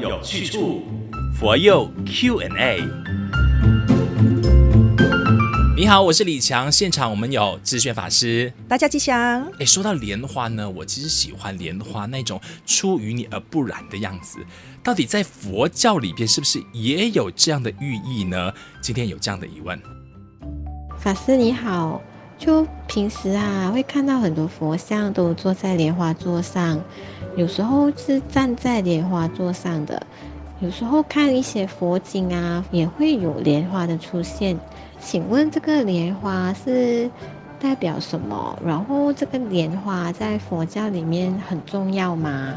有去处，佛佑 Q&A。你好，我是李强，现场我们有智炫法师，大家吉祥。哎，说到莲花呢，我其实喜欢莲花那种出淤泥而不染的样子。到底在佛教里边是不是也有这样的寓意呢？今天有这样的疑问。法师你好，就平时啊会看到很多佛像都坐在莲花座上，有时候是站在莲花座上的，有时候看一些佛经啊也会有莲花的出现。请问这个莲花是代表什么？然后这个莲花在佛教里面很重要吗？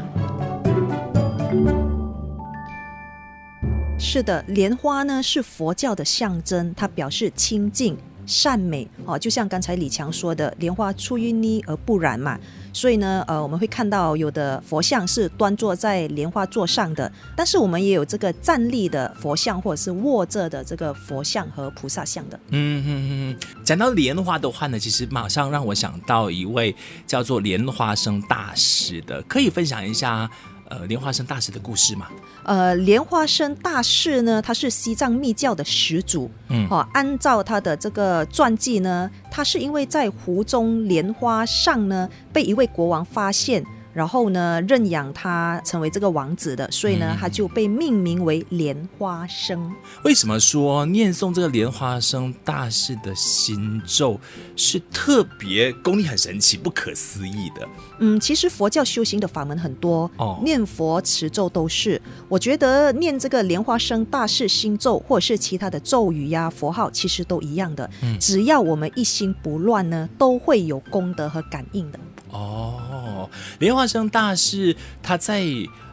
是的，莲花呢是佛教的象征，它表示清净。善美哦，就像刚才李强说的，莲花出淤泥而不染嘛，所以呢，呃，我们会看到有的佛像是端坐在莲花座上的，但是我们也有这个站立的佛像，或者是卧着的这个佛像和菩萨像的。嗯嗯嗯，讲到莲花的话呢，其实马上让我想到一位叫做莲花生大师的，可以分享一下。呃，莲花生大师的故事嘛？呃，莲花生大师呢，他是西藏密教的始祖。嗯，哦，按照他的这个传记呢，他是因为在湖中莲花上呢，被一位国王发现。然后呢，认养他成为这个王子的，所以呢，他就被命名为莲花生。为什么说念诵这个莲花生大士的心咒是特别功力很神奇、不可思议的？嗯，其实佛教修行的法门很多，哦，念佛持咒都是。我觉得念这个莲花生大士心咒，或者是其他的咒语呀、佛号，其实都一样的。嗯，只要我们一心不乱呢，都会有功德和感应的。哦，莲花生大师他在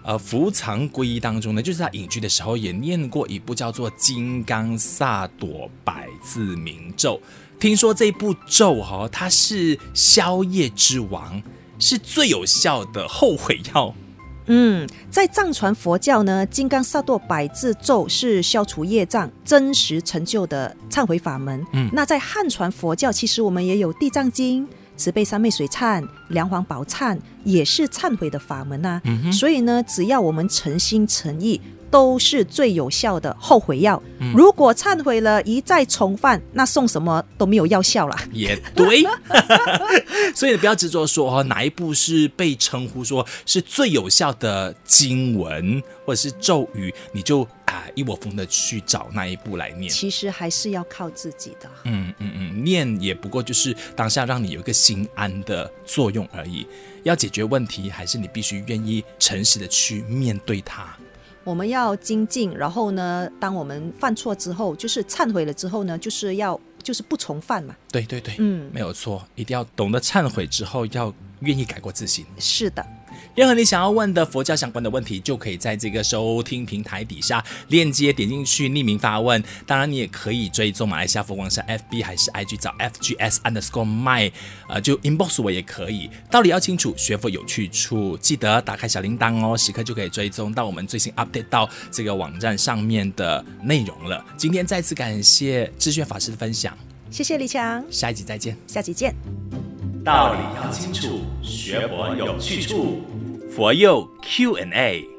呃伏藏皈依当中呢，就是他隐居的时候也念过一部叫做《金刚萨埵百字明咒》。听说这部咒哈、哦，它是消业之王，是最有效的后悔药。嗯，在藏传佛教呢，《金刚萨埵百字咒》是消除业障、真实成就的忏悔法门。嗯，那在汉传佛教，其实我们也有《地藏经》。慈悲三昧水忏、梁皇宝忏也是忏悔的法门呐、啊，嗯、所以呢，只要我们诚心诚意，都是最有效的后悔药。嗯、如果忏悔了一再重犯，那送什么都没有药效了。也对，所以不要执着说哦，哪一部是被称呼说是最有效的经文或者是咒语，你就。啊，一窝蜂的去找那一部来念，其实还是要靠自己的。嗯嗯嗯，念也不过就是当下让你有一个心安的作用而已。要解决问题，还是你必须愿意诚实的去面对它。我们要精进，然后呢，当我们犯错之后，就是忏悔了之后呢，就是要就是不重犯嘛。对对对，嗯，没有错，一定要懂得忏悔之后，要愿意改过自新。是的。任何你想要问的佛教相关的问题，就可以在这个收听平台底下链接点进去匿名发问。当然，你也可以追踪马来西亚佛光山 FB 还是 IG 找 FGS underscore my，呃，就 inbox 我也可以。道理要清楚，学佛有去处，记得打开小铃铛哦，时刻就可以追踪到我们最新 update 到这个网站上面的内容了。今天再次感谢智炫法师的分享，谢谢李强，下一集再见，下集见。道理要清楚，学佛有去处。佛佑 Q&A。